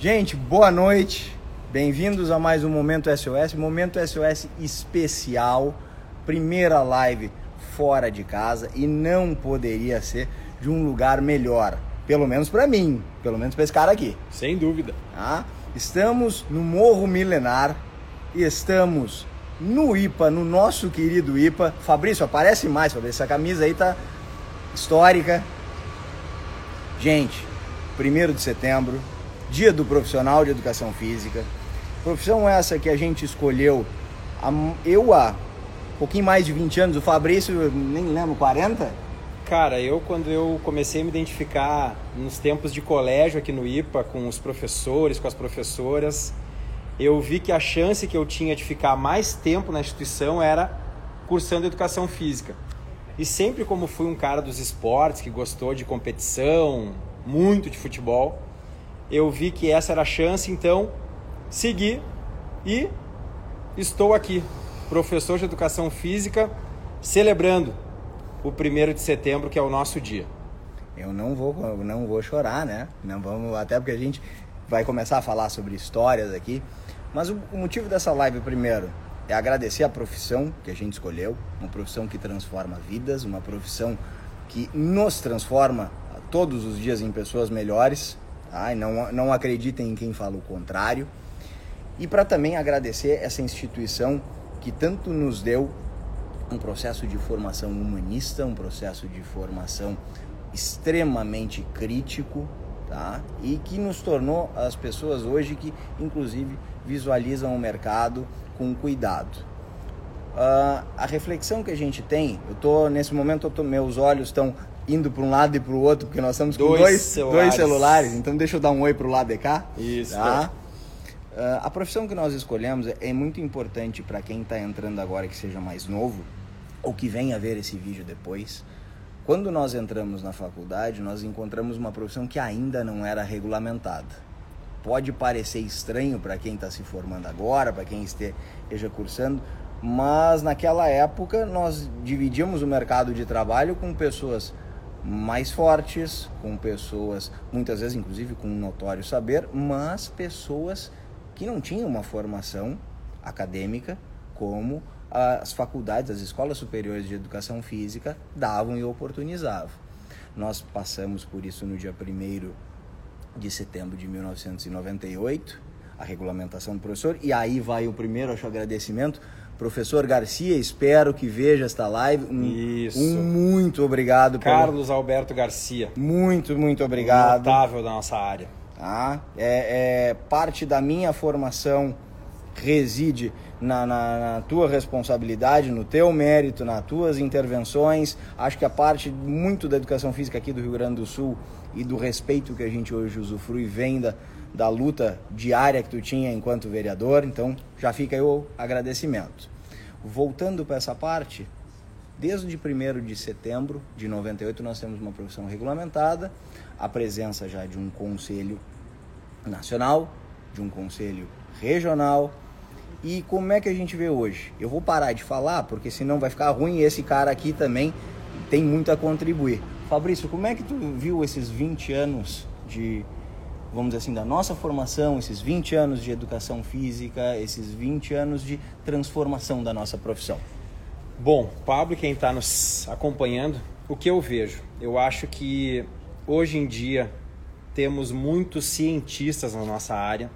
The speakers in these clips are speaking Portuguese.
Gente, boa noite. Bem-vindos a mais um Momento SOS, Momento SOS especial, primeira live fora de casa e não poderia ser de um lugar melhor, pelo menos para mim, pelo menos para esse cara aqui. Sem dúvida. Tá? Estamos no Morro Milenar, estamos no IPA, no nosso querido IPA. Fabrício, aparece mais, Fabrício, essa camisa aí tá histórica. Gente, 1 de setembro, dia do profissional de educação física. Profissão essa que a gente escolheu, eu há um pouquinho mais de 20 anos, o Fabrício, nem lembro, 40? Cara, eu quando eu comecei a me identificar nos tempos de colégio aqui no IPA, com os professores, com as professoras, eu vi que a chance que eu tinha de ficar mais tempo na instituição era cursando educação física. E sempre como fui um cara dos esportes, que gostou de competição, muito de futebol, eu vi que essa era a chance, então segui e estou aqui, professor de educação física, celebrando o primeiro de setembro, que é o nosso dia. Eu não vou, não vou chorar, né? Não vamos, até porque a gente vai começar a falar sobre histórias aqui. Mas o, o motivo dessa live, primeiro, é agradecer a profissão que a gente escolheu, uma profissão que transforma vidas, uma profissão que nos transforma todos os dias em pessoas melhores, e não, não acreditem em quem fala o contrário. E para também agradecer essa instituição que tanto nos deu um processo de formação humanista, um processo de formação extremamente crítico, tá? E que nos tornou as pessoas hoje que, inclusive, visualizam o mercado com cuidado. Uh, a reflexão que a gente tem, eu tô nesse momento, tô, meus olhos estão indo para um lado e para o outro, porque nós estamos com dois, dois, celulares. dois celulares, então deixa eu dar um oi para o lado de cá. Isso. Tá? Uh, a profissão que nós escolhemos é muito importante para quem está entrando agora que seja mais novo, ou que venha ver esse vídeo depois. Quando nós entramos na faculdade, nós encontramos uma profissão que ainda não era regulamentada. Pode parecer estranho para quem está se formando agora, para quem esteja cursando, mas naquela época nós dividíamos o mercado de trabalho com pessoas mais fortes, com pessoas, muitas vezes inclusive com um notório saber, mas pessoas que não tinham uma formação acadêmica como as faculdades, as escolas superiores de educação física davam e oportunizavam. Nós passamos por isso no dia 1 de setembro de 1998, a regulamentação do professor, e aí vai o primeiro acho, agradecimento. Professor Garcia, espero que veja esta live. Um, Isso. Um muito obrigado. Carlos pelo... Alberto Garcia. Muito, muito obrigado. Notável da nossa área. Tá? É, é, parte da minha formação reside na, na, na, tua responsabilidade, no teu mérito, nas tuas intervenções. Acho que a parte muito da educação física aqui do Rio Grande do Sul e do respeito que a gente hoje usufrui vem da, da luta diária que tu tinha enquanto vereador. Então já fica aí o agradecimento. Voltando para essa parte, desde 1 de setembro de 98 nós temos uma profissão regulamentada, a presença já de um conselho nacional, de um conselho regional, e como é que a gente vê hoje? Eu vou parar de falar, porque senão vai ficar ruim esse cara aqui também tem muito a contribuir. Fabrício, como é que tu viu esses 20 anos de, vamos dizer assim, da nossa formação, esses 20 anos de educação física, esses 20 anos de transformação da nossa profissão? Bom, Pablo, quem está nos acompanhando, o que eu vejo? Eu acho que hoje em dia temos muitos cientistas na nossa área,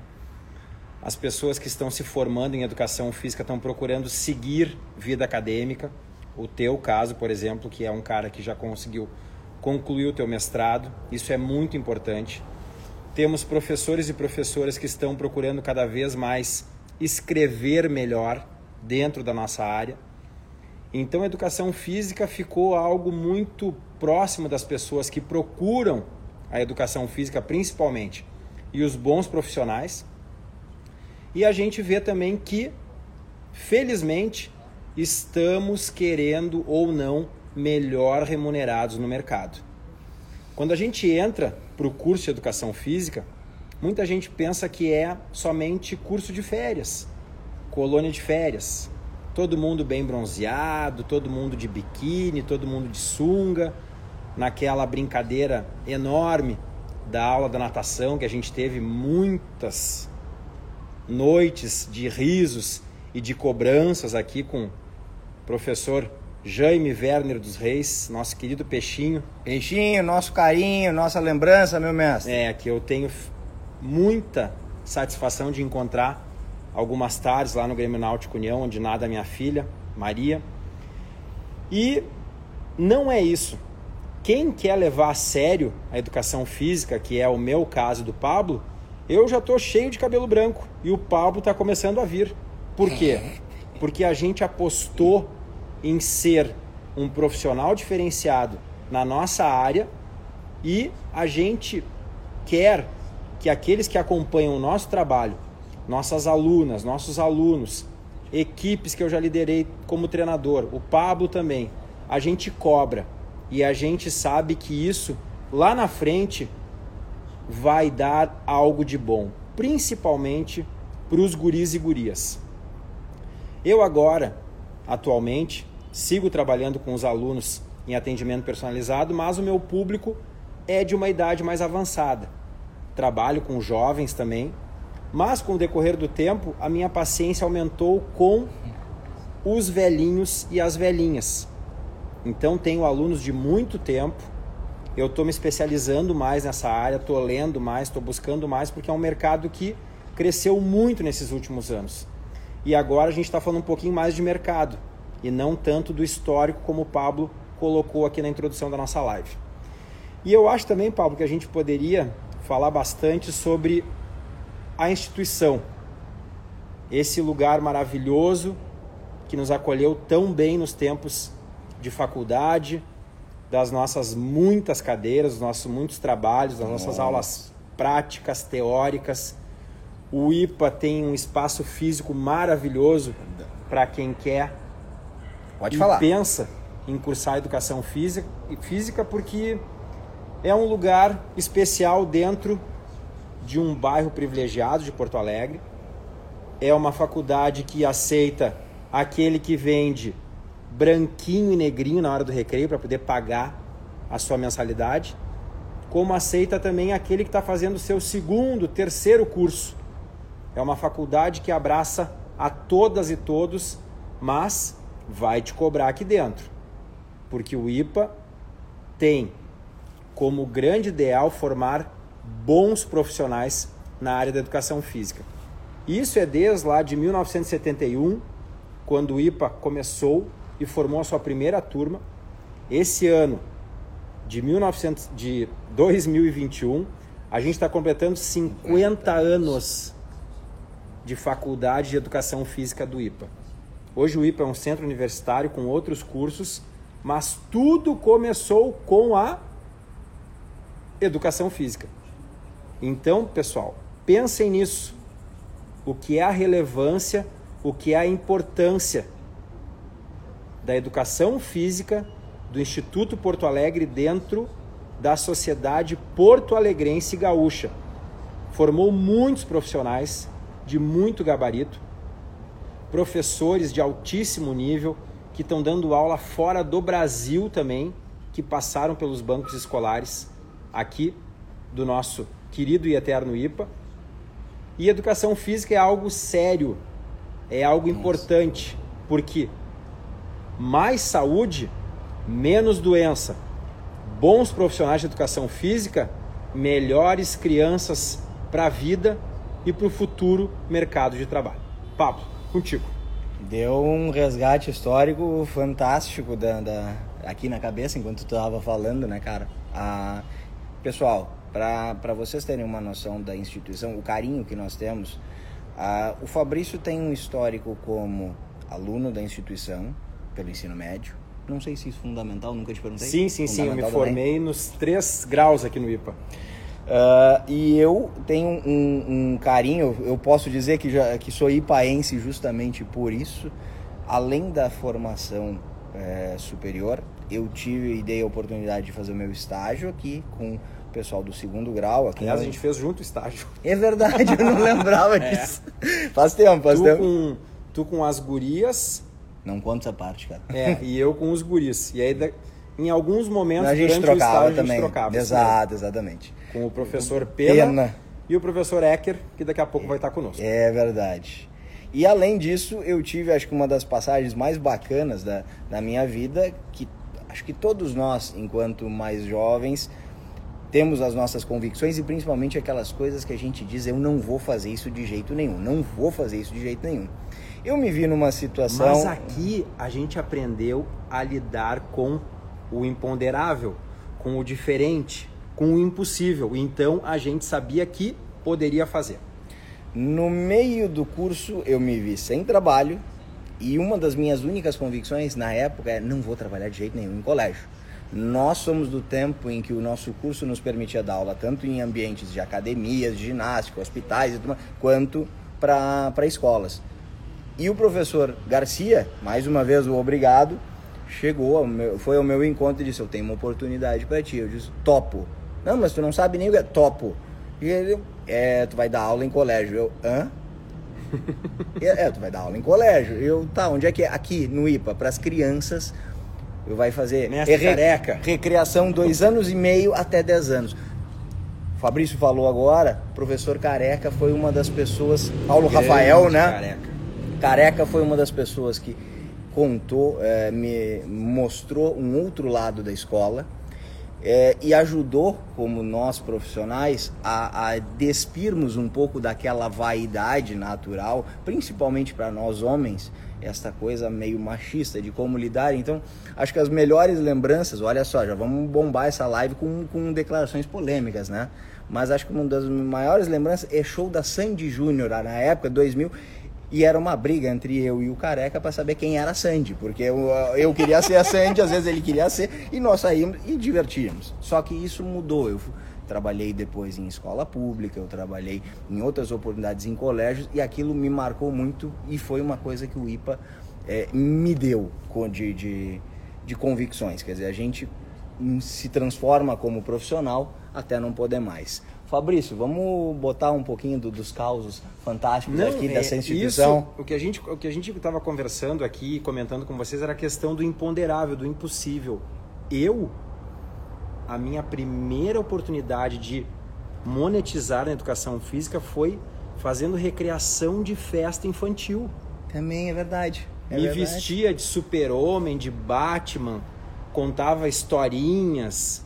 as pessoas que estão se formando em educação física estão procurando seguir vida acadêmica. O teu caso, por exemplo, que é um cara que já conseguiu concluir o teu mestrado, isso é muito importante. Temos professores e professoras que estão procurando cada vez mais escrever melhor dentro da nossa área. Então, a educação física ficou algo muito próximo das pessoas que procuram a educação física, principalmente, e os bons profissionais. E a gente vê também que, felizmente, estamos querendo ou não melhor remunerados no mercado. Quando a gente entra para o curso de educação física, muita gente pensa que é somente curso de férias, colônia de férias. Todo mundo bem bronzeado, todo mundo de biquíni, todo mundo de sunga, naquela brincadeira enorme da aula da natação, que a gente teve muitas noites de risos e de cobranças aqui com o professor Jaime Werner dos Reis, nosso querido Peixinho. Peixinho, nosso carinho, nossa lembrança, meu mestre. É, que eu tenho muita satisfação de encontrar algumas tardes lá no Grêmio Náutico União, onde nada minha filha, Maria. E não é isso. Quem quer levar a sério a educação física, que é o meu caso do Pablo, eu já estou cheio de cabelo branco e o Pablo está começando a vir. Por quê? Porque a gente apostou em ser um profissional diferenciado na nossa área e a gente quer que aqueles que acompanham o nosso trabalho, nossas alunas, nossos alunos, equipes que eu já liderei como treinador, o Pablo também, a gente cobra e a gente sabe que isso lá na frente vai dar algo de bom, principalmente para os guris e gurias. Eu agora, atualmente, sigo trabalhando com os alunos em atendimento personalizado, mas o meu público é de uma idade mais avançada. Trabalho com jovens também, mas com o decorrer do tempo, a minha paciência aumentou com os velhinhos e as velhinhas. Então tenho alunos de muito tempo. Eu estou me especializando mais nessa área, estou lendo mais, estou buscando mais, porque é um mercado que cresceu muito nesses últimos anos. E agora a gente está falando um pouquinho mais de mercado e não tanto do histórico como o Pablo colocou aqui na introdução da nossa live. E eu acho também, Pablo, que a gente poderia falar bastante sobre a instituição, esse lugar maravilhoso que nos acolheu tão bem nos tempos de faculdade, das nossas muitas cadeiras, dos nossos muitos trabalhos, das nossas Nossa. aulas práticas, teóricas. O IPA tem um espaço físico maravilhoso para quem quer Pode falar. pensa em cursar educação física, física porque é um lugar especial dentro de um bairro privilegiado de Porto Alegre. É uma faculdade que aceita aquele que vende branquinho e negrinho na hora do recreio para poder pagar a sua mensalidade, como aceita também aquele que está fazendo o seu segundo, terceiro curso. É uma faculdade que abraça a todas e todos, mas vai te cobrar aqui dentro, porque o IPA tem como grande ideal formar bons profissionais na área da educação física. Isso é desde lá de 1971, quando o IPA começou e formou a sua primeira turma. Esse ano de, 1900, de 2021, a gente está completando 50 anos de faculdade de educação física do IPA. Hoje o IPA é um centro universitário com outros cursos, mas tudo começou com a educação física. Então, pessoal, pensem nisso. O que é a relevância, o que é a importância da educação física do Instituto Porto Alegre dentro da sociedade porto-alegrense gaúcha. Formou muitos profissionais de muito gabarito, professores de altíssimo nível que estão dando aula fora do Brasil também, que passaram pelos bancos escolares aqui do nosso querido e eterno IPA. E educação física é algo sério, é algo importante, porque mais saúde, menos doença. Bons profissionais de educação física, melhores crianças para a vida e para o futuro mercado de trabalho. Pablo, contigo. Deu um resgate histórico fantástico da, da aqui na cabeça enquanto tu estava falando, né, cara? Ah, pessoal, para vocês terem uma noção da instituição, o carinho que nós temos, ah, o Fabrício tem um histórico como aluno da instituição, pelo ensino médio. Não sei se isso é fundamental, nunca te perguntei. Sim, sim, sim. Eu me formei também. nos três graus aqui no IPA. Uh, e eu tenho um, um, carinho, eu posso dizer que, já, que sou ipaense justamente por isso. Além da formação é, superior, eu tive e dei a oportunidade de fazer o meu estágio aqui com o pessoal do segundo grau. Aqui Aliás, a gente fez junto o estágio. É verdade, eu não lembrava é. disso. Faz tempo, faz tu tempo. Com, tu com as gurias não conta essa parte, cara. É, e eu com os guris. E aí em alguns momentos a gente trocava estágio também. gente trocava. Exato, exatamente. Com o professor Pena, Pena. e o professor Ecker, que daqui a pouco vai estar conosco. É verdade. E além disso, eu tive, acho que uma das passagens mais bacanas da, da minha vida, que acho que todos nós, enquanto mais jovens, temos as nossas convicções e principalmente aquelas coisas que a gente diz: eu não vou fazer isso de jeito nenhum, não vou fazer isso de jeito nenhum. Eu me vi numa situação. Mas aqui a gente aprendeu a lidar com o imponderável, com o diferente, com o impossível. Então a gente sabia que poderia fazer. No meio do curso eu me vi sem trabalho e uma das minhas únicas convicções na época é não vou trabalhar de jeito nenhum em colégio. Nós somos do tempo em que o nosso curso nos permitia dar aula tanto em ambientes de academias, de ginástica, hospitais, quanto para escolas. E o professor Garcia, mais uma vez o obrigado, chegou, ao meu, foi ao meu encontro e disse: Eu tenho uma oportunidade para ti. Eu disse: Topo. Não, mas tu não sabe nem o que é topo. E ele, é, tu vai dar aula em colégio. Eu, hã? é, tu vai dar aula em colégio. Eu, tá, onde é que é? Aqui, no IPA, para as crianças. Eu vai fazer Mestre re, careca. recreação dois anos e meio até dez anos. O Fabrício falou agora, professor Careca foi uma das pessoas. Paulo Grande Rafael, né? Careca. Careca foi uma das pessoas que contou, é, me mostrou um outro lado da escola é, e ajudou, como nós profissionais, a, a despirmos um pouco daquela vaidade natural, principalmente para nós homens, esta coisa meio machista de como lidar. Então, acho que as melhores lembranças, olha só, já vamos bombar essa live com, com declarações polêmicas, né? Mas acho que uma das maiores lembranças é show da Sandy Júnior, na época, 2000. E era uma briga entre eu e o Careca para saber quem era a Sandy, porque eu, eu queria ser a Sandy, às vezes ele queria ser, e nós saímos e divertíamos. Só que isso mudou. Eu trabalhei depois em escola pública, eu trabalhei em outras oportunidades em colégios, e aquilo me marcou muito e foi uma coisa que o IPA é, me deu de, de, de convicções. Quer dizer, a gente se transforma como profissional até não poder mais. Fabrício, vamos botar um pouquinho do, dos causos fantásticos Não, aqui é, dessa instituição. Isso, o que a gente o que a gente estava conversando aqui, comentando com vocês era a questão do imponderável, do impossível. Eu a minha primeira oportunidade de monetizar na educação física foi fazendo recreação de festa infantil. Também é verdade. É Me verdade. vestia de super-homem, de Batman, contava historinhas,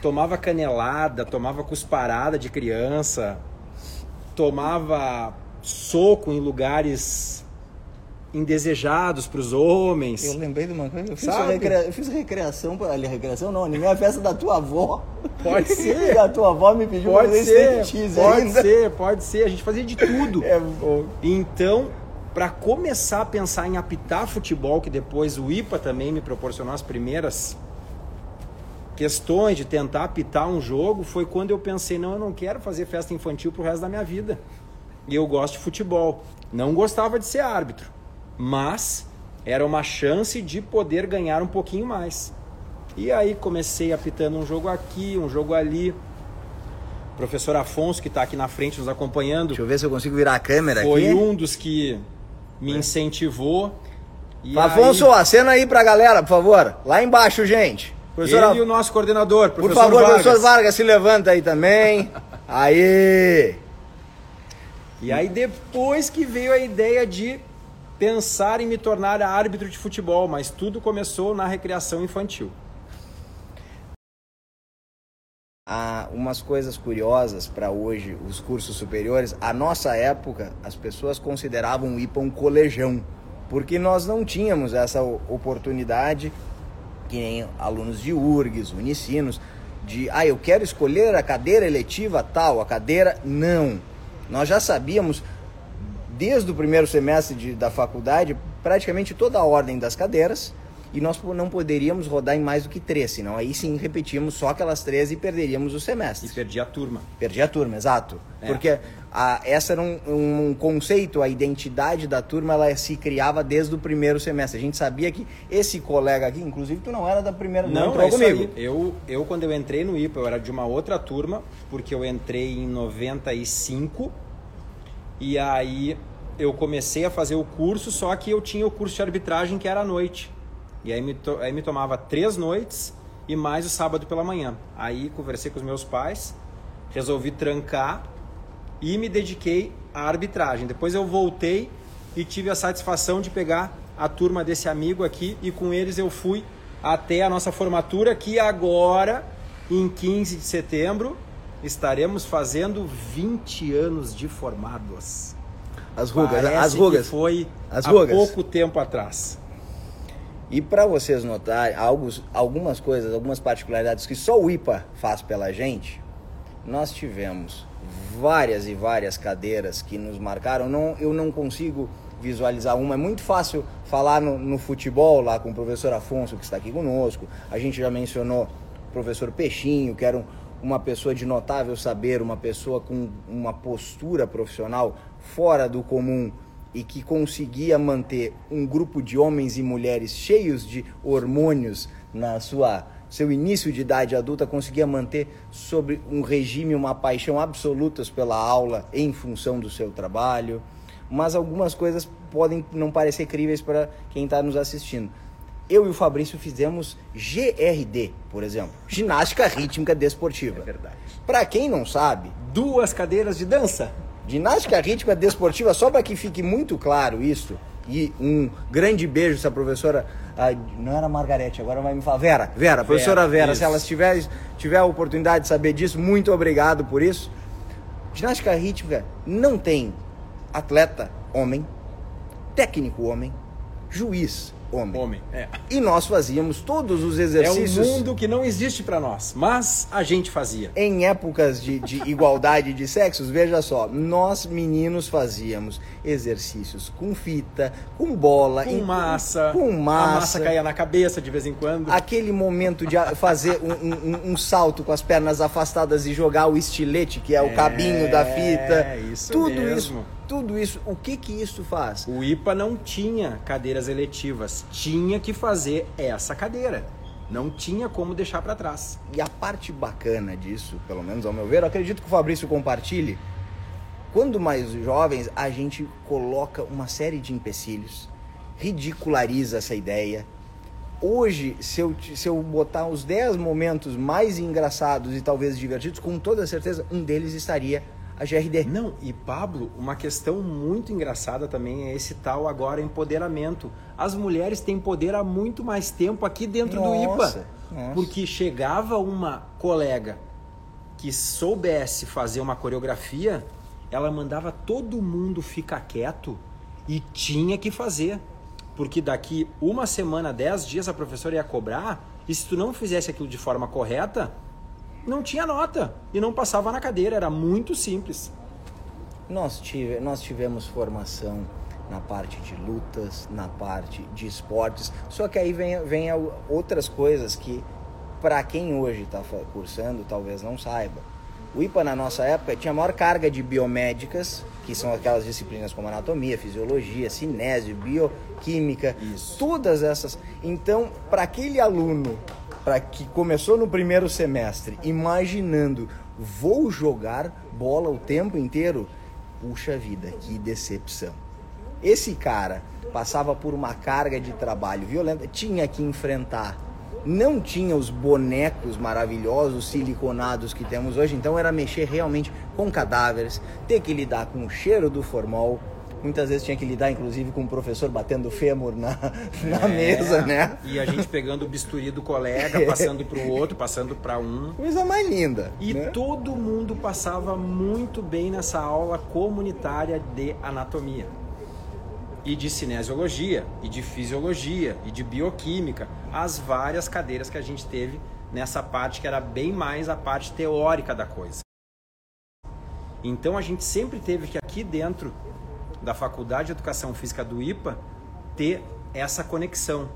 tomava canelada, tomava cusparada de criança, tomava soco em lugares indesejados para os homens. Eu lembrei de uma coisa, eu fiz, eu fiz recreação, pra- ali, recreação não, nem a festa da tua avó. Pode ser. a tua avó me pediu Pode fazer ser, striptease pode ainda. ser, pode ser. A gente fazia de tudo. É, Então, para começar a pensar em apitar futebol, que depois o IPA também me proporcionou as primeiras questões de tentar apitar um jogo, foi quando eu pensei, não, eu não quero fazer festa infantil pro resto da minha vida. E eu gosto de futebol. Não gostava de ser árbitro, mas era uma chance de poder ganhar um pouquinho mais. E aí comecei apitando um jogo aqui, um jogo ali. O professor Afonso, que está aqui na frente nos acompanhando, Deixa eu ver se eu consigo virar a câmera foi aqui. um dos que me incentivou. E Afonso, aí, acena aí pra galera, por favor. Lá embaixo, gente. Professor, ele e o nosso coordenador, por professor favor, Vargas. professor Vargas, se levanta aí também. Aí. E aí depois que veio a ideia de pensar em me tornar árbitro de futebol, mas tudo começou na recreação infantil. Há umas coisas curiosas para hoje, os cursos superiores. A nossa época, as pessoas consideravam o IPA um colejão, porque nós não tínhamos essa oportunidade, que nem alunos de URGS, unicinos, de, ah, eu quero escolher a cadeira eletiva tal, a cadeira. Não. Nós já sabíamos, desde o primeiro semestre de- da faculdade, praticamente toda a ordem das cadeiras, e nós não poderíamos rodar em mais do que três, senão aí sim repetíamos só aquelas três e perderíamos o E semestre. perdi a turma. Perdi a turma, exato. É. Porque a, essa era um, um conceito, a identidade da turma, ela se criava desde o primeiro semestre. A gente sabia que esse colega aqui, inclusive tu não era da primeira, não, Não, entrou é comigo. aí. Eu, eu, quando eu entrei no IPA, eu era de uma outra turma, porque eu entrei em 95 e aí eu comecei a fazer o curso, só que eu tinha o curso de arbitragem que era à noite. E aí me, to, aí me tomava três noites e mais o sábado pela manhã. Aí conversei com os meus pais, resolvi trancar e me dediquei à arbitragem. Depois eu voltei e tive a satisfação de pegar a turma desse amigo aqui e com eles eu fui até a nossa formatura que agora em 15 de setembro estaremos fazendo 20 anos de formados. As rugas, Parece as rugas. Foi As há rugas. pouco tempo atrás. E para vocês notarem alguns, algumas coisas, algumas particularidades que só o IPA faz pela gente, nós tivemos várias e várias cadeiras que nos marcaram. Não, eu não consigo visualizar uma. É muito fácil falar no, no futebol lá com o professor Afonso, que está aqui conosco. A gente já mencionou o professor Peixinho, que era um, uma pessoa de notável saber, uma pessoa com uma postura profissional fora do comum e que conseguia manter um grupo de homens e mulheres cheios de hormônios na sua seu início de idade adulta conseguia manter sobre um regime uma paixão absolutas pela aula em função do seu trabalho mas algumas coisas podem não parecer críveis para quem está nos assistindo eu e o Fabrício fizemos GRD por exemplo ginástica rítmica desportiva É verdade. para quem não sabe Duas cadeiras de dança. Ginástica rítmica desportiva, só para que fique muito claro isso, e um grande beijo se a professora. ah, não era Margarete, agora vai me falar. Vera, Vera, professora Vera, isso. se ela tiver, tiver a oportunidade de saber disso, muito obrigado por isso. Ginástica rítmica não tem atleta homem, técnico homem, juiz homem. Homem. É. E nós fazíamos todos os É exercícios. um mundo que não existe para nós, mas a gente fazia. em épocas de, de igualdade de sexos, veja só, nós meninos fazíamos exercícios com fita, com bola, Com em- massa. com A massa, massa caía na cabeça de vez em quando. aquele momento de fazer um, um- um salto com as pernas afastadas e jogar o estilete, que é o cabinho da fita, É, isso tudo mesmo. isso, tudo isso, o que que isso faz? O IPA não tinha cadeiras eletivas, tinha que fazer essa cadeira. Não tinha como deixar para trás. E a parte bacana disso, pelo menos ao meu ver, eu acredito que o Fabrício compartilhe. Quando mais jovens, a gente coloca uma série de empecilhos, ridiculariza essa ideia. Hoje, se eu, se eu botar os 10 momentos mais engraçados e talvez divertidos, com toda certeza um deles estaria a GRD. Não, e Pablo, uma questão muito engraçada também é esse tal agora empoderamento. As mulheres têm poder há muito mais tempo aqui dentro do IPA. Nossa, nossa. Porque chegava uma colega que soubesse fazer uma coreografia, ela mandava todo mundo ficar quieto e tinha que fazer. Porque daqui uma semana, dez dias, a professora ia cobrar, e se tu não fizesse aquilo de forma correta, não tinha nota e não passava na cadeira, era muito simples. Nós, tive, nós tivemos formação na parte de lutas, na parte de esportes, só que aí vem, vem outras coisas que, para quem hoje está cursando, talvez não saiba. O IPA, na nossa época, tinha a maior carga de biomédicas, que são aquelas disciplinas como anatomia, fisiologia, cinésio, bioquímica, Isso. todas essas. Então, para aquele aluno para que começou no primeiro semestre imaginando vou jogar bola o tempo inteiro, puxa vida, que decepção. Esse cara passava por uma carga de trabalho violenta, tinha que enfrentar. Não tinha os bonecos maravilhosos, siliconados que temos hoje, então era mexer realmente com cadáveres, ter que lidar com o cheiro do formol. Muitas vezes tinha que lidar, inclusive, com o professor batendo fêmur na, na É, mesa, né? E a gente pegando o bisturi do colega, passando para o outro, passando para um. Coisa mais linda. E né? todo mundo passava muito bem nessa aula comunitária de anatomia. E de cinesiologia, e de fisiologia, e de bioquímica. As várias cadeiras que a gente teve nessa parte que era bem mais a parte teórica da coisa. Então a gente sempre teve que aqui dentro da Faculdade de Educação Física do IPA ter essa conexão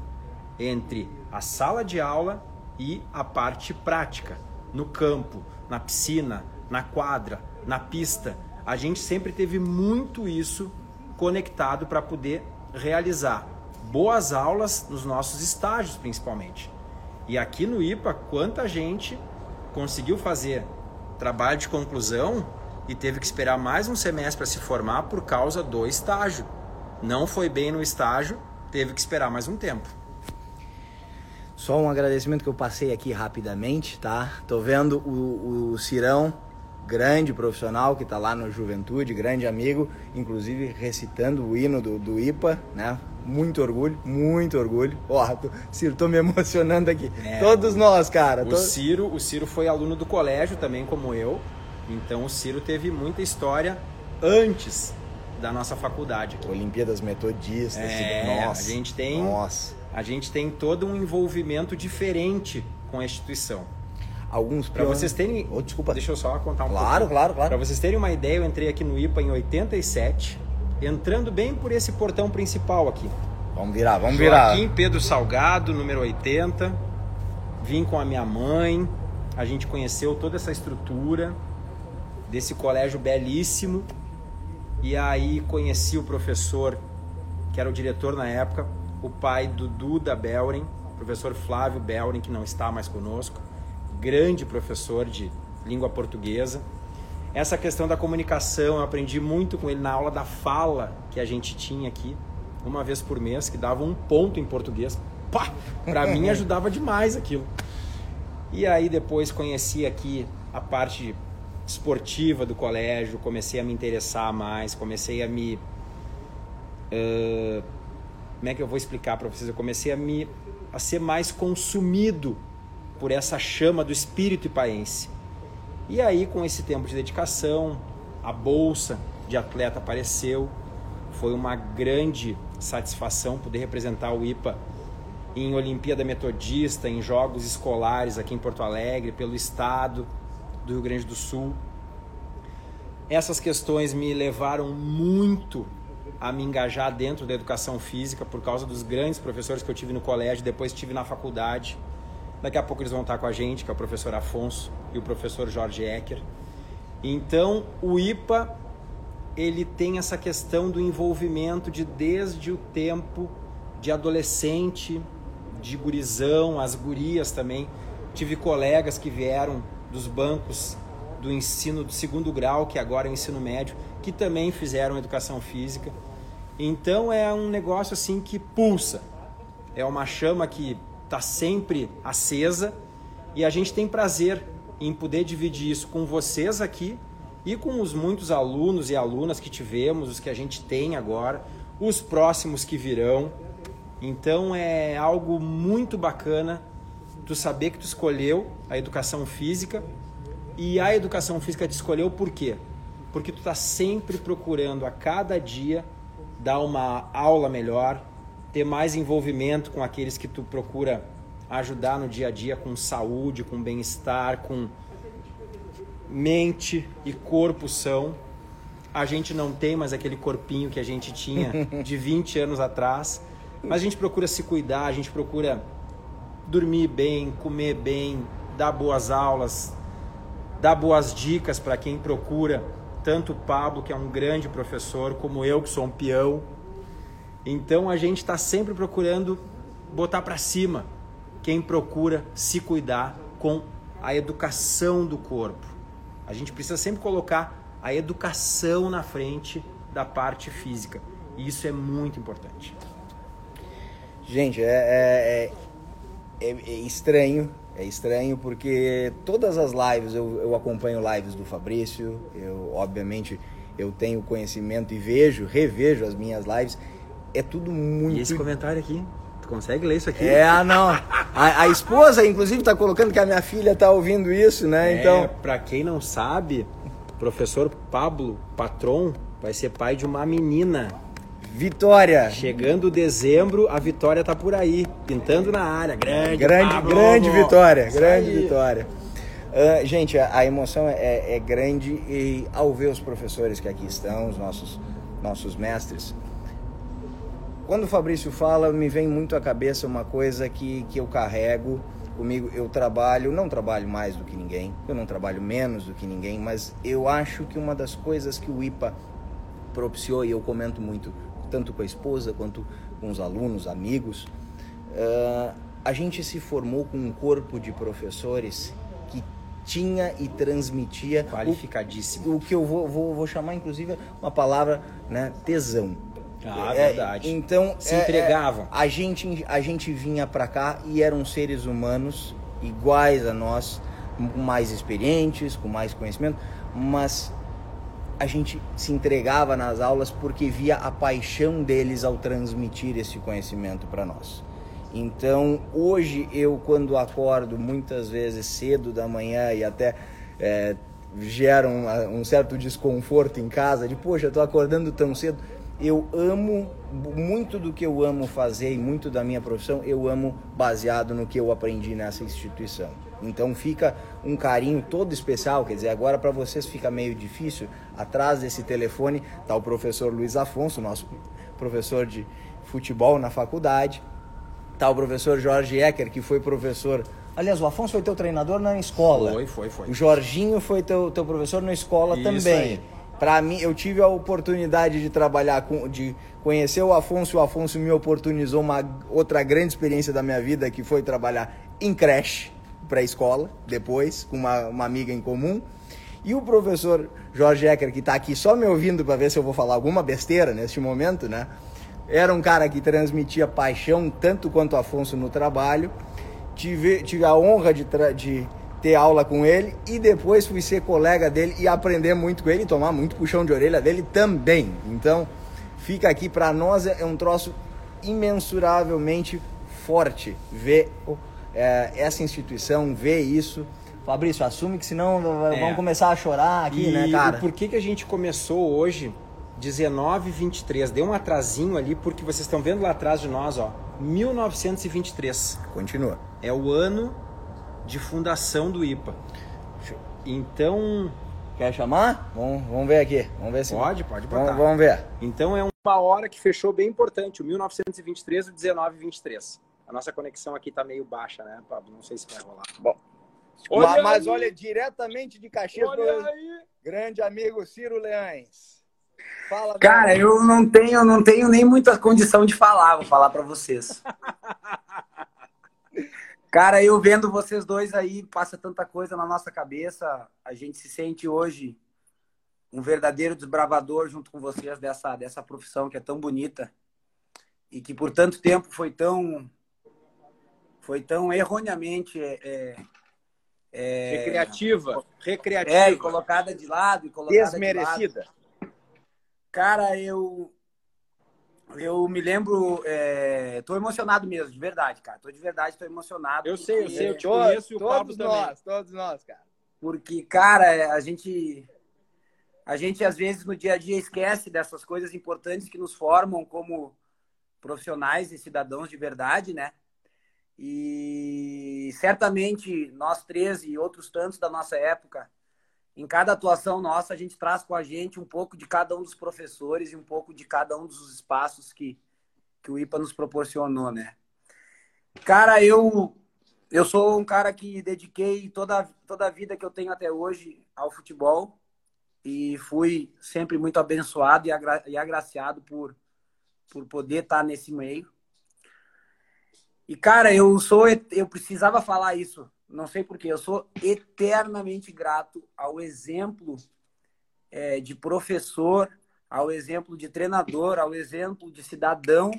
entre a sala de aula e a parte prática, no campo, na piscina, na quadra, na pista. A gente sempre teve muito isso conectado para poder realizar boas aulas nos nossos estágios, principalmente. E aqui no IPA, quanta gente conseguiu fazer trabalho de conclusão e teve que esperar mais um semestre para se formar por causa do estágio. Não foi bem no estágio, teve que esperar mais um tempo. Só um agradecimento que eu passei aqui rapidamente, tá? Tô vendo o, o Cirão, grande profissional que tá lá no Juventude, grande amigo, inclusive recitando o hino do, do IPA, né? Muito orgulho, muito orgulho. Ó, tô, Ciro, tô me emocionando aqui. É, Todos nós, cara. O, Ciro, o Ciro foi aluno do colégio também, como eu. Então o Ciro teve muita história antes da nossa faculdade. Olimpíadas Metodistas. É, nossa, a gente tem. Nossa a gente tem todo um envolvimento diferente com a instituição. Alguns para vocês terem, oh, desculpa, deixa eu só contar um claro, pouco. Claro, claro, Para vocês terem uma ideia, eu entrei aqui no IPA em 87, entrando bem por esse portão principal aqui. Vamos virar, vamos virar. Joaquim Pedro Salgado, número 80. Vim com a minha mãe. A gente conheceu toda essa estrutura desse colégio belíssimo. E aí conheci o professor, que era o diretor na época, o pai do Duda Belren, professor Flávio Belren, que não está mais conosco, grande professor de língua portuguesa. Essa questão da comunicação, eu aprendi muito com ele na aula da fala que a gente tinha aqui, uma vez por mês, que dava um ponto em português. Pá! Para mim ajudava demais aquilo. E aí depois conheci aqui a parte esportiva do colégio, comecei a me interessar mais, comecei a me uh, como é que eu vou explicar para vocês? Eu comecei a me a ser mais consumido por essa chama do espírito ipaense. E aí, com esse tempo de dedicação, a bolsa de atleta apareceu. Foi uma grande satisfação poder representar o IPA em Olimpíada Metodista, em jogos escolares aqui em Porto Alegre, pelo estado do Rio Grande do Sul. Essas questões me levaram muito a me engajar dentro da educação física por causa dos grandes professores que eu tive no colégio, depois tive na faculdade. Daqui a pouco eles vão estar com a gente, que é o professor Afonso e o professor Jorge Ecker. Então, o IPA ele tem essa questão do envolvimento de desde o tempo de adolescente, de gurizão, as gurias também. Tive colegas que vieram dos bancos do ensino do segundo grau, que agora é o ensino médio, que também fizeram educação física. Então é um negócio assim que pulsa. É uma chama que está sempre acesa e a gente tem prazer em poder dividir isso com vocês aqui e com os muitos alunos e alunas que tivemos, os que a gente tem agora, os próximos que virão. Então é algo muito bacana tu saber que tu escolheu a educação física e a educação física te escolheu por quê? Porque tu está sempre procurando a cada dia dar uma aula melhor, ter mais envolvimento com aqueles que tu procura ajudar no dia a dia com saúde, com bem-estar, com mente e corpo são. A gente não tem mais aquele corpinho que a gente tinha de 20 anos atrás, mas a gente procura se cuidar, a gente procura dormir bem, comer bem, dar boas aulas, dar boas dicas para quem procura tanto o Pablo, que é um grande professor, como eu, que sou um peão. Então a gente está sempre procurando botar para cima quem procura se cuidar com a educação do corpo. A gente precisa sempre colocar a educação na frente da parte física. E isso é muito importante. Gente, é, é, é, é estranho é estranho porque todas as lives, eu, eu acompanho lives do Fabrício, eu obviamente eu tenho conhecimento e vejo, revejo as minhas lives. É tudo muito. E esse comentário aqui? Tu consegue ler isso aqui? É, não. A, a esposa, inclusive, está colocando que a minha filha está ouvindo isso, né? É, então. Para quem não sabe, o professor Pablo Patron vai ser pai de uma menina Vitória. Chegando dezembro, a Vitória tá por aí, pintando na área. Grande, grande, Pablo. grande Vitória, Isso grande aí. Vitória. Uh, gente, a, a emoção é, é, grande e ao ver os professores que aqui estão, os nossos, nossos mestres, quando o Fabrício fala, me vem muito à cabeça uma coisa que, que eu carrego comigo. Eu trabalho, não trabalho mais do que ninguém, eu não trabalho menos do que ninguém, mas eu acho que uma das coisas que o IPA propiciou, e eu comento muito tanto com a esposa quanto com os alunos, amigos. Uh, a gente se formou com um corpo de professores que tinha e transmitia qualificadíssimo o, o que eu vou, vou, vou, chamar inclusive uma palavra né tesão Ah, é, verdade. Então se é, entregavam. É, a gente a gente vinha para cá e eram seres humanos iguais a nós, mais experientes, com mais conhecimento, mas a gente se entregava nas aulas porque via a paixão deles ao transmitir esse conhecimento para nós. Então, hoje eu quando acordo muitas vezes cedo da manhã e até é, gera um, um, certo desconforto em casa, de poxa, estou acordando tão cedo. Eu amo muito do que eu amo fazer e muito da minha profissão, eu amo baseado no que eu aprendi nessa instituição. Então fica um carinho todo especial, quer dizer, agora para vocês fica meio difícil, atrás desse telefone está o professor Luiz Afonso, nosso professor de futebol na faculdade, Tá o professor Jorge Ecker, que foi professor. Aliás, o Afonso foi teu treinador na escola. Foi, foi, foi. O Jorginho foi teu, teu professor na escola Isso também. Para mim, eu tive a oportunidade de trabalhar com, de conhecer o Afonso. O Afonso me oportunizou uma outra grande experiência da minha vida, que foi trabalhar em creche para escola, depois, com uma, uma amiga em comum. E o professor Jorge Ecker, que está aqui só me ouvindo para ver se eu vou falar alguma besteira neste momento, né? Era um cara que transmitia paixão tanto quanto Afonso no trabalho. Tive, tive a honra de, de ter aula com ele e depois fui ser colega dele e aprender muito com ele e tomar muito puxão de orelha dele também. Então, fica aqui para nós é um troço imensuravelmente forte ver é, essa instituição, ver isso. Fabrício, assume que senão é. vão começar a chorar aqui, e né, cara? por que, que a gente começou hoje 19 23. Deu um atrasinho ali porque vocês estão vendo lá atrás de nós, ó. 1923. Continua. É o ano de fundação do IPA. Então. Quer chamar? Vamos, vamos ver aqui. Vamos ver se. Pode, pode botar. Vamos, vamos ver. Então é uma hora que fechou bem importante, o 1923 e o 1923. A nossa conexão aqui tá meio baixa, né, Pablo? Não sei se vai rolar. Bom. Olha mas, olha, diretamente de Caxias, olha grande amigo Ciro Leães. Fala, Cara, eu não tenho, não tenho nem muita condição de falar, vou falar para vocês. Cara, eu vendo vocês dois aí, passa tanta coisa na nossa cabeça, a gente se sente hoje um verdadeiro desbravador junto com vocês dessa, dessa profissão que é tão bonita e que por tanto tempo foi tão foi tão erroneamente é, é, é recreativa, recreativa, é, e colocada de lado e colocada desmerecida. De lado. Cara, eu eu me lembro, é, tô emocionado mesmo, de verdade, cara. Tô de verdade, tô emocionado. Eu sei, eu sei, eu te conheço e o Pablo todos nós, Todos nós, cara. Porque, cara, a gente a gente às vezes no dia a dia esquece dessas coisas importantes que nos formam como profissionais e cidadãos de verdade, né? E certamente nós três e outros tantos da nossa época em cada atuação nossa, a gente traz com a gente um pouco de cada um dos professores e um pouco de cada um dos espaços que, que o IPA nos proporcionou, né? Cara, eu eu sou um cara que dediquei toda, toda a vida que eu tenho até hoje ao futebol e fui sempre muito abençoado e, agra, e agraciado por, por poder estar nesse meio. E, cara, eu sou eu precisava falar isso não sei porquê, eu sou eternamente grato ao exemplo é, de professor, ao exemplo de treinador, ao exemplo de cidadão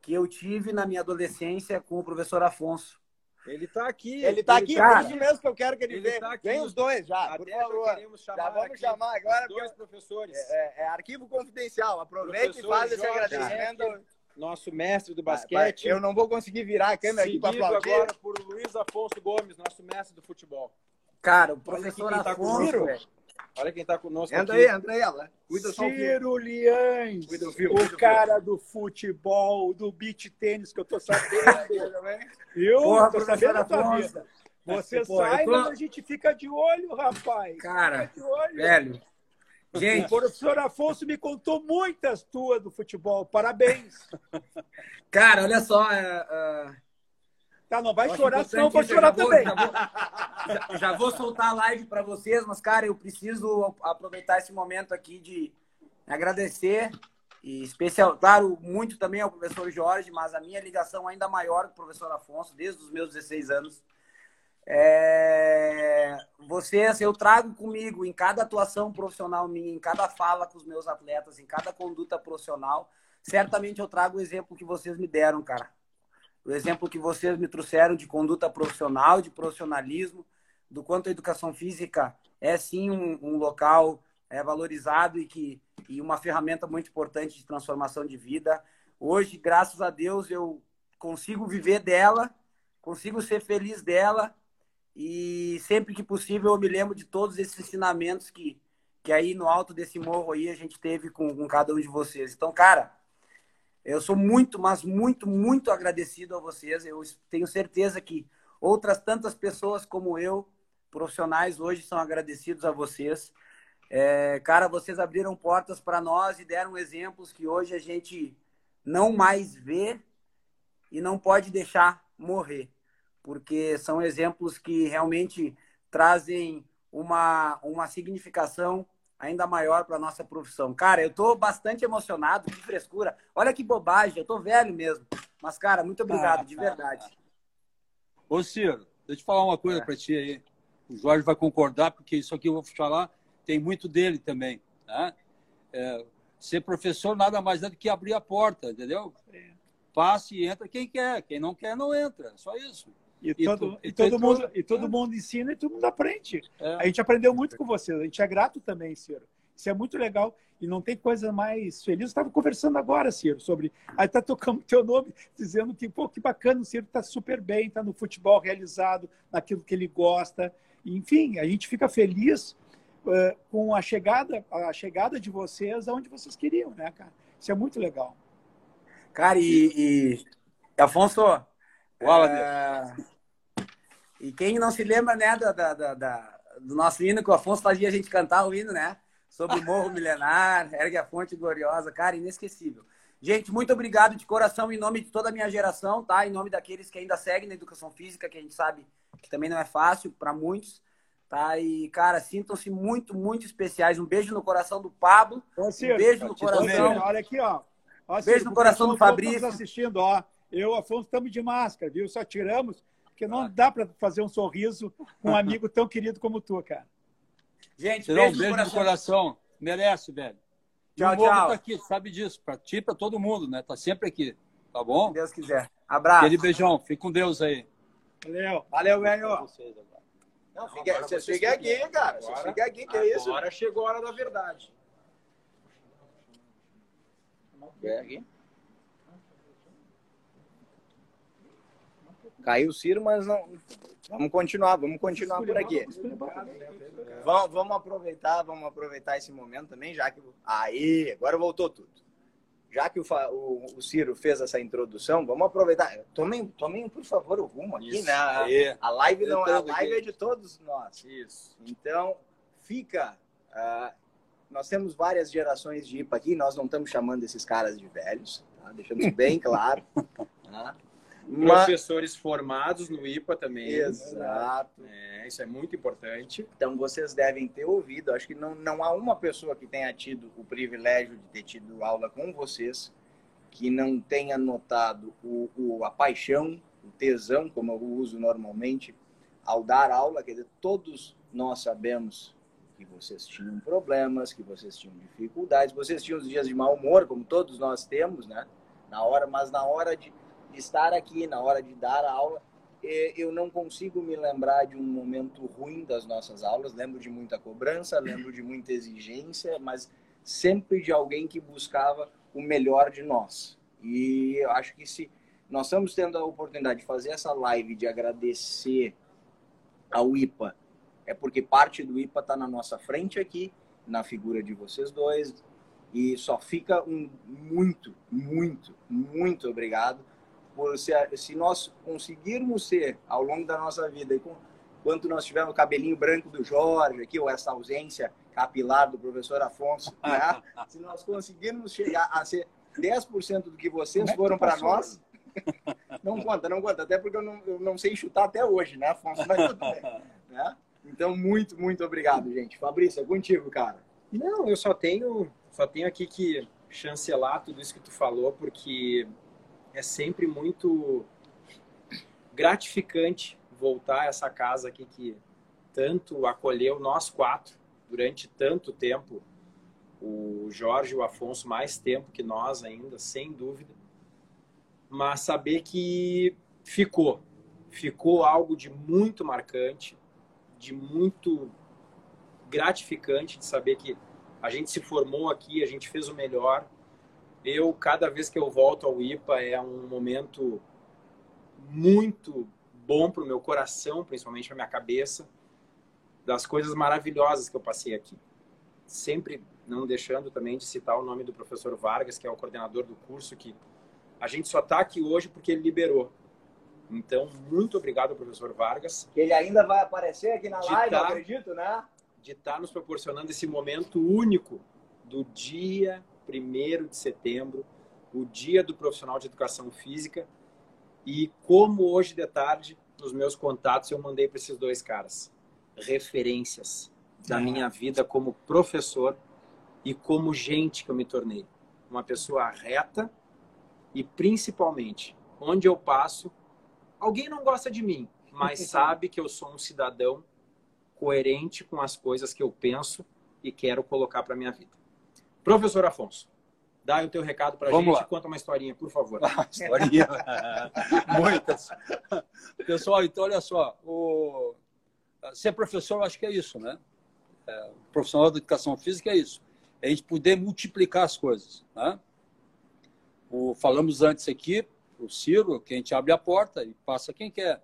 que eu tive na minha adolescência com o professor Afonso. Ele está aqui. Ele está aqui, cara, por isso mesmo que eu quero que ele, ele venha. Tá Vem os dois já, por favor. Já vamos chamar agora. Dois professores. É, é, é, arquivo confidencial. Aproveite e faz esse agradecimento nosso mestre do basquete. Eu não vou conseguir virar a câmera aqui para aplaudir. agora por Luiz Afonso Gomes, nosso mestre do futebol. Cara, o professor Olha quem tá conosco, Olha quem tá conosco entra aqui. aí, entra aí, ela. Cuida Ciro Liães, o cara do futebol, do beach tênis que eu tô sabendo. eu Porra, tô sabendo da tua vida. Você Porra, sai, tô... mas a gente fica de olho, rapaz. Cara, velho, Gente. O professor Afonso me contou muitas tuas do futebol. Parabéns. Cara, olha só. Uh, tá, não vai chorar, senão eu vou chorar vou, também. Já vou, já, já vou, soltar a live para vocês, mas, cara, eu preciso aproveitar esse momento aqui de agradecer. E especial, claro, muito também ao professor Jorge, mas a minha ligação ainda maior com o professor Afonso, desde os meus 16 anos. É, vocês, eu trago comigo em cada atuação profissional minha, em cada fala com os meus atletas, em cada conduta profissional, certamente eu trago o exemplo que vocês me deram, cara. O exemplo que vocês me trouxeram de conduta profissional, de profissionalismo, do quanto a educação física é sim um, um local é, valorizado e que e uma ferramenta muito importante de transformação de vida. Hoje, graças a Deus, eu consigo viver dela, consigo ser feliz dela e sempre que possível eu me lembro de todos esses ensinamentos que, que aí no alto desse morro aí a gente teve com, com cada um de vocês. Então, cara, eu sou muito, mas muito, muito agradecido a vocês. Eu tenho certeza que outras tantas pessoas como eu, profissionais, hoje são agradecidos a vocês. É, cara, vocês abriram portas para nós e deram exemplos que hoje a gente não mais vê e não pode deixar morrer, porque são exemplos que realmente trazem uma, uma significação ainda maior para nossa profissão. Cara, eu estou bastante emocionado, que frescura. Olha que bobagem, eu estou velho mesmo. Mas, cara, muito obrigado, ah, de verdade. Ô, Ciro, deixa eu te falar uma coisa é. para ti aí. O Jorge vai concordar, porque isso aqui eu vou falar, tem muito dele também. Tá? É, ser professor nada mais é do que abrir a porta, entendeu? É. Passe e entra quem quer, quem não quer não entra, só isso. E, e, todo, tu, e, todo, mundo, e todo mundo ensina e todo mundo aprende. É. A gente aprendeu muito com você, a gente é grato também, Ciro. Isso é muito legal e não tem coisa mais feliz. Eu estava conversando agora, Ciro, sobre. Aí está tocando teu nome, dizendo que, pô, que bacana, o Ciro está super bem, está no futebol realizado, naquilo que ele gosta. Enfim, a gente fica feliz uh, com a chegada, a chegada de vocês aonde vocês queriam, né, cara? Isso é muito legal. Cara, e, e Afonso, Fala, é... E quem não se lembra, né, da, da, da, do nosso hino que o Afonso fazia a gente cantar o hino, né? Sobre o Morro Milenar, ergue a fonte gloriosa, cara, inesquecível. Gente, muito obrigado de coração em nome de toda a minha geração, tá? Em nome daqueles que ainda seguem na educação física, que a gente sabe que também não é fácil para muitos, tá? E, cara, sintam-se muito, muito especiais. Um beijo no coração do Pablo. Ô, Ciro, um beijo no coração. Olha aqui, ó. ó Ciro, beijo no coração do Fabrício. assistindo, ó. Eu, Afonso, estamos de máscara, viu? Só tiramos, porque não dá para fazer um sorriso com um amigo tão querido como tu, cara. Gente, beijo, um beijo no, coração. coração. Merece, velho. Tchau, tchau. Tá aqui, sabe disso, para ti, para todo mundo, né? Tá sempre aqui, tá bom? Se Deus quiser. Abraço. Aquele beijão, fique com Deus aí. Valeu. Valeu, velho. Não, fique, você fica aqui, cara. Agora, você fica aqui, que é isso? Agora chegou a hora da verdade. Vem aqui. Caiu o Ciro, mas não. Vamos continuar, vamos continuar por aqui. Vamos, vamos aproveitar, vamos aproveitar esse momento também, já que. Aí, agora voltou tudo. Já que o, o, o Ciro fez essa introdução, vamos aproveitar. Tomem, tomem por favor, o rumo aqui, Isso. né? A, a live não a live é de todos nós. Isso. Então, fica. Uh, nós temos várias gerações de IPA aqui, nós não estamos chamando esses caras de velhos, tá? deixando bem claro. Tá? Professores formados no IPA também. Exato. É, isso é muito importante. Então vocês devem ter ouvido. Acho que não, não há uma pessoa que tenha tido o privilégio de ter tido aula com vocês que não tenha notado o, o, a paixão, o tesão, como eu uso normalmente, ao dar aula. Quer dizer, todos nós sabemos que vocês tinham problemas, que vocês tinham dificuldades, vocês tinham os dias de mau humor, como todos nós temos, né? Na hora, mas na hora de estar aqui na hora de dar a aula, eu não consigo me lembrar de um momento ruim das nossas aulas. Lembro de muita cobrança, lembro de muita exigência, mas sempre de alguém que buscava o melhor de nós. E eu acho que se nós estamos tendo a oportunidade de fazer essa live, de agradecer ao IPA, é porque parte do IPA está na nossa frente aqui, na figura de vocês dois, e só fica um muito, muito, muito obrigado por se, se nós conseguirmos ser ao longo da nossa vida, e com, quanto nós tivermos o cabelinho branco do Jorge aqui, ou essa ausência capilar do professor Afonso, né? se nós conseguirmos chegar a ser 10% do que vocês é foram para nós, não conta, não conta, até porque eu não, eu não sei chutar até hoje, né, Afonso? Mas tudo bem, né? Então, muito, muito obrigado, gente. Fabrício, é contigo, cara. Não, eu só tenho, só tenho aqui que chancelar tudo isso que tu falou, porque é sempre muito gratificante voltar a essa casa aqui que tanto acolheu nós quatro durante tanto tempo O Jorge e o Afonso mais tempo que nós ainda, sem dúvida. Mas saber que ficou. Ficou algo de muito marcante, de muito gratificante de saber que a gente se formou aqui, a gente fez o melhor. Eu, cada vez que eu volto ao IPA, é um momento muito bom para o meu coração, principalmente para minha cabeça, das coisas maravilhosas que eu passei aqui. Sempre não deixando também de citar o nome do professor Vargas, que é o coordenador do curso, que a gente só está aqui hoje porque ele liberou. Então, muito obrigado, professor Vargas. Ele ainda vai aparecer aqui na live, tá, acredito, né? De estar tá nos proporcionando esse momento único do dia 1 de setembro, o dia do profissional de educação física. E como hoje de tarde, nos meus contatos, eu mandei para esses dois caras referências da ah. minha vida como professor e como gente que eu me tornei. Uma pessoa reta e, principalmente, onde eu passo, alguém não gosta de mim, mas sabe que eu sou um cidadão coerente com as coisas que eu penso e quero colocar para minha vida. Professor Afonso, dá o teu recado para a gente lá. conta uma historinha, por favor. historinha. Muitas. Pessoal, então olha só, o... ser professor eu acho que é isso, né? É, profissional da educação física é isso. É a gente poder multiplicar as coisas, né? O... Falamos antes aqui, o Ciro, que a gente abre a porta e passa quem quer.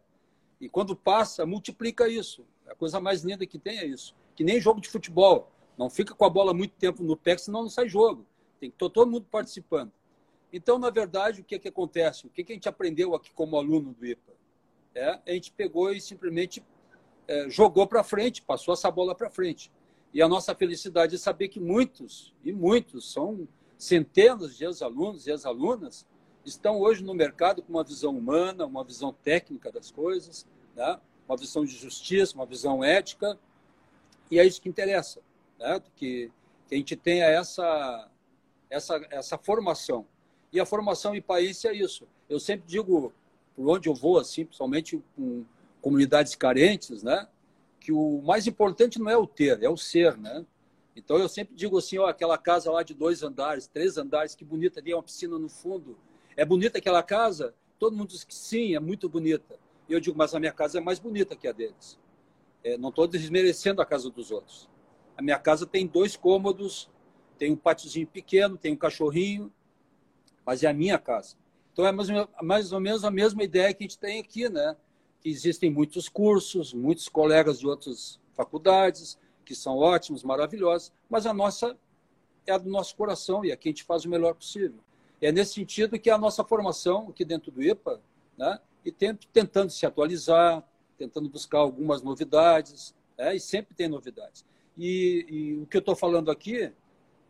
E quando passa, multiplica isso. A coisa mais linda que tem é isso. Que nem jogo de futebol. Não fica com a bola muito tempo no pé, senão não sai jogo. Tem que todo mundo participando. Então, na verdade, o que, é que acontece? O que, é que a gente aprendeu aqui como aluno do IPA? É, a gente pegou e simplesmente é, jogou para frente, passou essa bola para frente. E a nossa felicidade é saber que muitos, e muitos, são centenas de ex-alunos e ex-alunas, estão hoje no mercado com uma visão humana, uma visão técnica das coisas, né? uma visão de justiça, uma visão ética, e é isso que interessa, né? que, que a gente tenha essa, essa, essa formação. E a formação em país é isso. Eu sempre digo, por onde eu vou, assim, principalmente com comunidades carentes, né? que o mais importante não é o ter, é o ser, né? Então eu sempre digo assim, ó, aquela casa lá de dois andares, três andares, que bonita, ali uma piscina no fundo, é bonita aquela casa? Todo mundo diz que sim, é muito bonita. E eu digo, mas a minha casa é mais bonita que a deles. É, não estou desmerecendo a casa dos outros. A minha casa tem dois cômodos, tem um pátiozinho pequeno, tem um cachorrinho, mas é a minha casa. Então é mais, ou menos a mesma ideia que a gente tem aqui, né? Que existem muitos cursos, muitos colegas de outras faculdades, que são ótimos, maravilhosos, mas a nossa é a do nosso coração e aqui a gente faz o melhor possível. É nesse sentido que a nossa formação aqui dentro do IPA, né, e tentando se atualizar, tentando buscar algumas novidades, né, e sempre tem novidades. E, e o que eu estou falando aqui,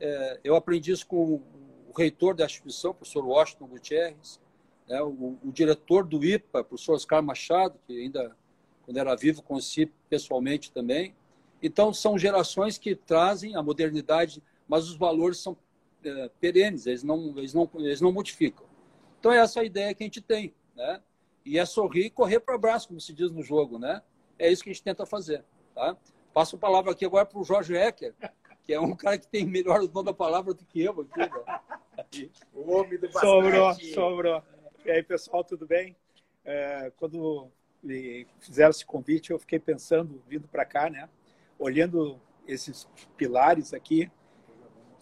é, eu aprendi isso com o reitor da instituição, o professor Washington Gutierrez, né, o, o, diretor do IPA, o professor Oscar Machado, que ainda, quando era vivo, conheci pessoalmente também. Então, são gerações que trazem a modernidade, mas os valores são é, perenes, eles não, eles, não, eles não modificam. Então, é essa a ideia que a gente tem, né? E é sorrir e correr para o abraço, como se diz no jogo, né? É isso que a gente tenta fazer, tá? Passo a palavra aqui agora para o Jorge Ecker, que é um cara que tem melhor o dom da palavra do que eu aqui, né? O homem do Sobrou, sobrou. E aí, pessoal, tudo bem? É, quando fizeram esse convite, eu fiquei pensando, vindo para cá, né? Olhando esses pilares aqui,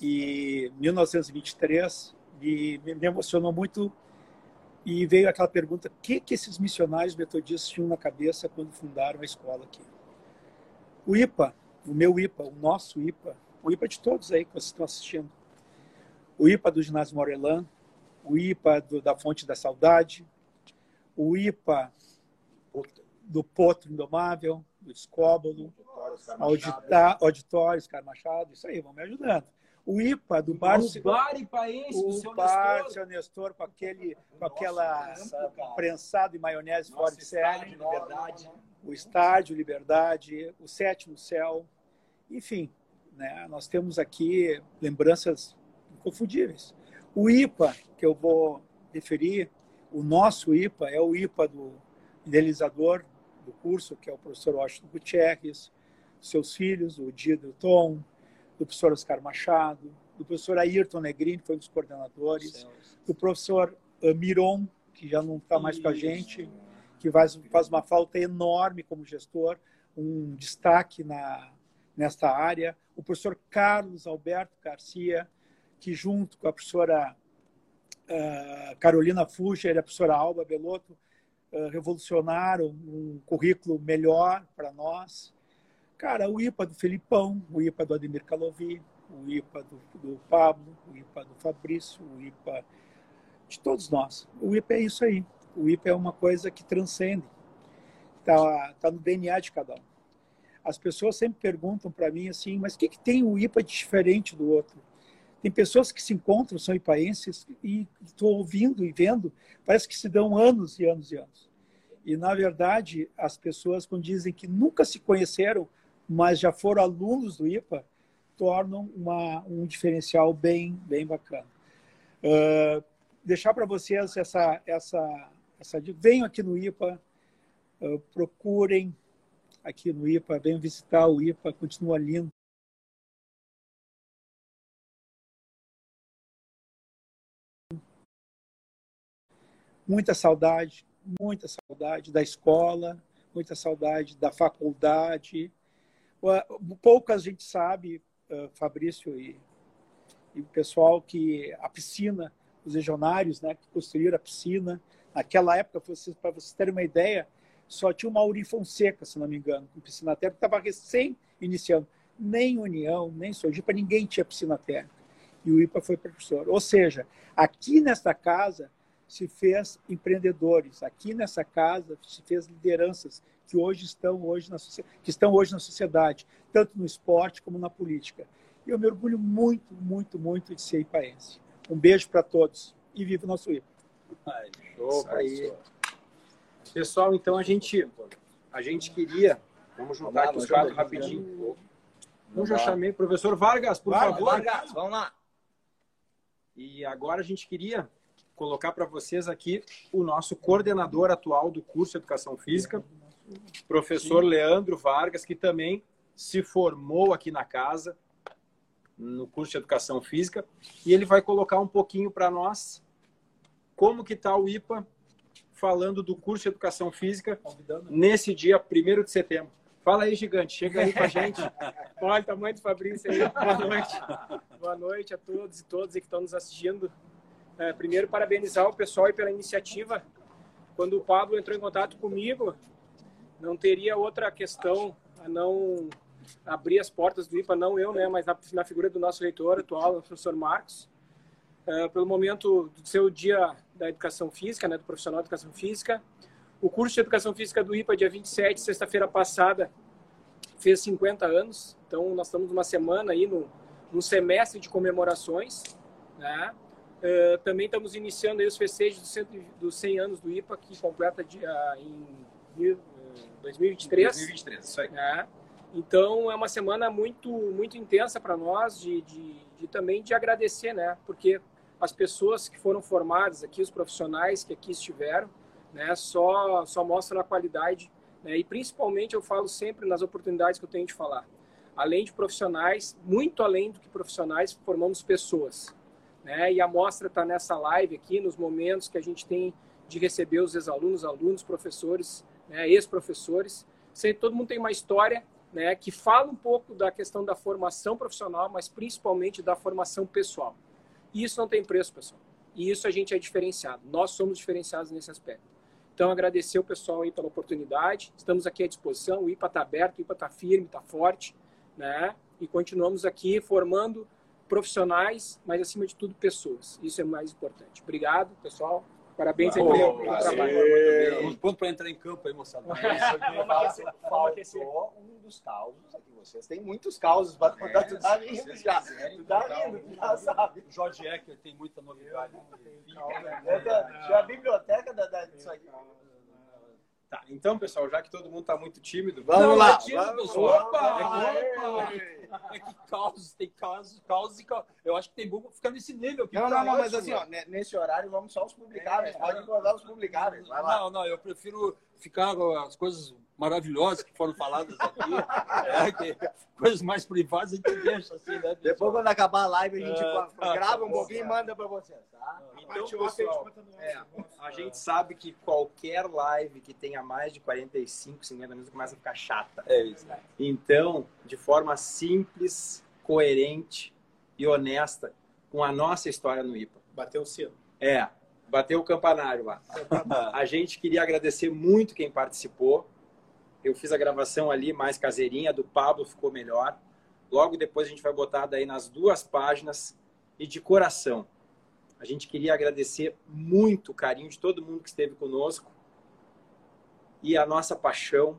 e 1923 me, me emocionou muito e veio aquela pergunta: o que, que esses missionários metodistas tinham na cabeça quando fundaram a escola aqui? O IPA, o meu IPA, o nosso IPA, o IPA de todos aí que vocês estão assistindo, o IPA do ginásio Morelan, o IPA do, da Fonte da Saudade, o IPA do Potro Indomável, do Escóbolo, Auditório, Oscar Machado, isso aí, vão me ajudando o IPA do bar. O bar ipaense o seu bar, Nestor. seu Nestor, com, aquele, com aquela prensado e maionese fora de série. Liberdade. O estádio Liberdade, o Sétimo Céu. Enfim, né, nós temos aqui lembranças inconfundíveis. O IPA, que eu vou referir, o nosso IPA é o IPA do idealizador do curso, que é o professor Washington Gutierrez, seus filhos, o Dido Tom, do professor Oscar Machado, do professor Ayrton Negrini, que foi um dos coordenadores, do professor Miron, que já não está mais com a gente, que faz, faz uma falta enorme como gestor, um destaque na, nesta área, o professor Carlos Alberto Garcia, que junto com a professora uh, Carolina Fuger e a professora Alba Belotto uh, revolucionaram um currículo melhor para nós. Cara, o IPA do Felipão, o IPA do Ademir Calovi, o IPA do, do Pablo, o IPA do Fabrício, o IPA de todos nós. O IPA é isso aí. O IPA é uma coisa que transcende. Está tá no DNA de cada um. As pessoas sempre perguntam para mim assim, mas o que, que tem o IPA de diferente do outro? Tem pessoas que se encontram, são ipaenses, e estou ouvindo e vendo, parece que se dão anos e anos e anos. E, na verdade, as pessoas, quando dizem que nunca se conheceram, mas já foram alunos do IPA, tornam uma, um diferencial bem, bem bacana. Uh, deixar para vocês essa, essa, essa. Venham aqui no IPA, uh, procurem aqui no IPA, venham visitar o IPA, continua lindo. Muita saudade, muita saudade da escola, muita saudade da faculdade. Poucas a gente sabe, Fabrício e, e o pessoal, que a piscina, os legionários né, que construíram a piscina, naquela época, para vocês, terem uma ideia, só tinha o Mauri Fonseca, se não me engano, com piscina térmica, estava recém iniciando. Nem União, nem Sojipa, ninguém tinha piscina térmica. E o IPA foi professor. Ou seja, aqui nesta casa se fez empreendedores, aqui nessa casa se fez lideranças que hoje estão hoje na que estão hoje na sociedade, tanto no esporte como na política. E eu me orgulho muito, muito, muito de ser ipaense. Um beijo para todos e viva o nosso IPA. Ai, show, aí. Pessoal, então a gente, a gente queria. Vamos juntar aqui os quatro rapidinho. Eu já chamei o professor Vargas, por Vargas, favor. Vargas, vamos lá. E agora a gente queria colocar para vocês aqui o nosso coordenador atual do curso de Educação Física, professor Sim. Leandro Vargas, que também se formou aqui na casa, no curso de Educação Física, e ele vai colocar um pouquinho para nós como que está o IPA falando do curso de Educação Física nesse dia 1 de setembro. Fala aí, gigante, chega aí com a gente. Olha o tamanho do Fabrício aí. Boa noite. Boa noite a todos e todas que estão nos assistindo. É, primeiro, parabenizar o pessoal pela iniciativa. Quando o Pablo entrou em contato comigo, não teria outra questão a não abrir as portas do IPA, não eu, né, mas na, na figura do nosso reitor atual, o professor Marcos. É, pelo momento do seu dia da educação física, né, do profissional de educação física. O curso de educação física do IPA, dia 27, sexta-feira passada, fez 50 anos. Então, nós estamos uma semana aí no, no semestre de comemorações. Né? Uh, também estamos iniciando aí os festejos dos 100, dos 100 anos do IPA, que completa dia, em 2023. 2023, isso aí. Né? Então, é uma semana muito, muito intensa para nós, de, de, de, também de agradecer, né? Porque as pessoas que foram formadas aqui, os profissionais que aqui estiveram, né, só, só mostram a qualidade. Né, e principalmente eu falo sempre nas oportunidades que eu tenho de falar. Além de profissionais, muito além do que profissionais, formamos pessoas. Né, e a mostra está nessa live aqui, nos momentos que a gente tem de receber os ex-alunos, alunos, professores, né, ex-professores. Todo mundo tem uma história né, que fala um pouco da questão da formação profissional, mas principalmente da formação pessoal. E isso não tem preço, pessoal. E isso a gente é diferenciado. Nós somos diferenciados nesse aspecto. Então, agradecer o pessoal aí pela oportunidade. Estamos aqui à disposição. O IPA está aberto, o IPA está firme, está forte. Né? E continuamos aqui formando profissionais, mas acima de tudo, pessoas. Isso é mais importante. Obrigado, pessoal. Parabéns aí pelo, pelo trabalho. Vamos pronto para entrar em campo aí, moçada. Vamos aquecer. Um dos causos aqui. Vocês têm muitos causos para contar. É, tu tá vindo já. Tu tá vindo, já sabe. Jorge Ecker tem muita novidade. Já a biblioteca da, da, disso aqui. Tá, então, pessoal, já que todo mundo tá muito tímido, vamos não, lá. É tímido, vamos, pessoal. Opa! É que caos, tem caos, caos e caos. Eu acho que tem bom ficar nesse nível. Não, não, não, mas assim, ó, nesse horário vamos só os publicáveis. É, Pode mandar os publicáveis. Não, não, eu prefiro ficar com as coisas maravilhosas que foram faladas aqui. é, coisas mais privadas a gente deixa assim, né? Depois, quando acabar a live, a gente é, grava um pouquinho e manda para vocês, tá? Então, pessoal, é, a gente sabe que qualquer live que tenha mais de 45, 50 minutos começa a ficar chata. É isso. Né? Então, de forma simples, coerente e honesta, com a nossa história no IPA. Bateu o sino. É, bateu o campanário lá. A gente queria agradecer muito quem participou. Eu fiz a gravação ali mais caseirinha, do Pablo ficou melhor. Logo depois a gente vai botar daí nas duas páginas e de coração. A gente queria agradecer muito o carinho de todo mundo que esteve conosco e a nossa paixão,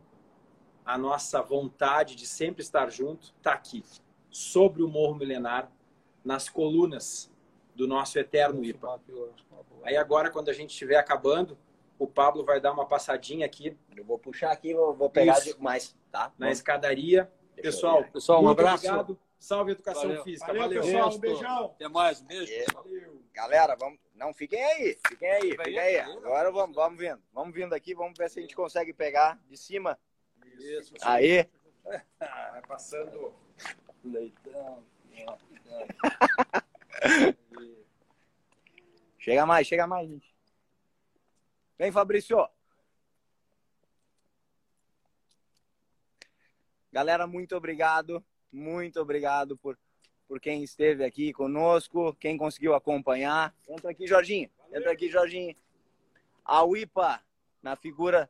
a nossa vontade de sempre estar junto está aqui, sobre o Morro Milenar, nas colunas do nosso eterno IPA. Aí agora, quando a gente estiver acabando, o Pablo vai dar uma passadinha aqui. Eu vou puxar aqui, vou pegar Isso. mais, tá? Na escadaria. Pessoal, pessoal, um abraço. Obrigado. Salve Educação Valeu. Física. Valeu, Valeu. pessoal. Um beijão. Até mais. Um beijo. Valeu. Galera, vamos. Não, fiquem aí. Fiquem aí. Fiquem aí. Agora vamos, vamos vindo. Vamos vindo aqui. Vamos ver se a gente consegue pegar de cima. Isso. Aí. Vai passando. Leitão. chega mais, chega mais, gente. Vem, Fabrício. Galera, muito obrigado. Muito obrigado por, por quem esteve aqui conosco, quem conseguiu acompanhar. Entra aqui, Jorginho. Entra aqui, Jorginho. A UIPA, na figura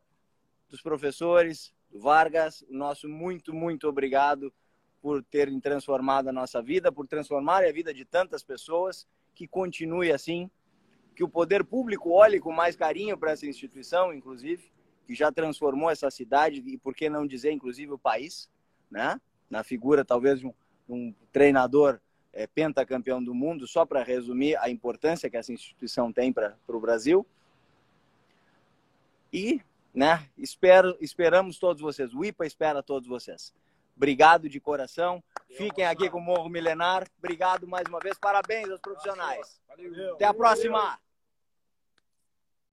dos professores, Vargas, nosso muito, muito obrigado por terem transformado a nossa vida, por transformar a vida de tantas pessoas, que continue assim, que o poder público olhe com mais carinho para essa instituição, inclusive, que já transformou essa cidade e, por que não dizer, inclusive, o país, né? na figura talvez de um, um treinador é, pentacampeão do mundo, só para resumir a importância que essa instituição tem para o Brasil. E né, espero, esperamos todos vocês, o IPA espera todos vocês. Obrigado de coração. Fiquem aqui com o Morro Milenar. Obrigado mais uma vez. Parabéns aos profissionais. Até a próxima.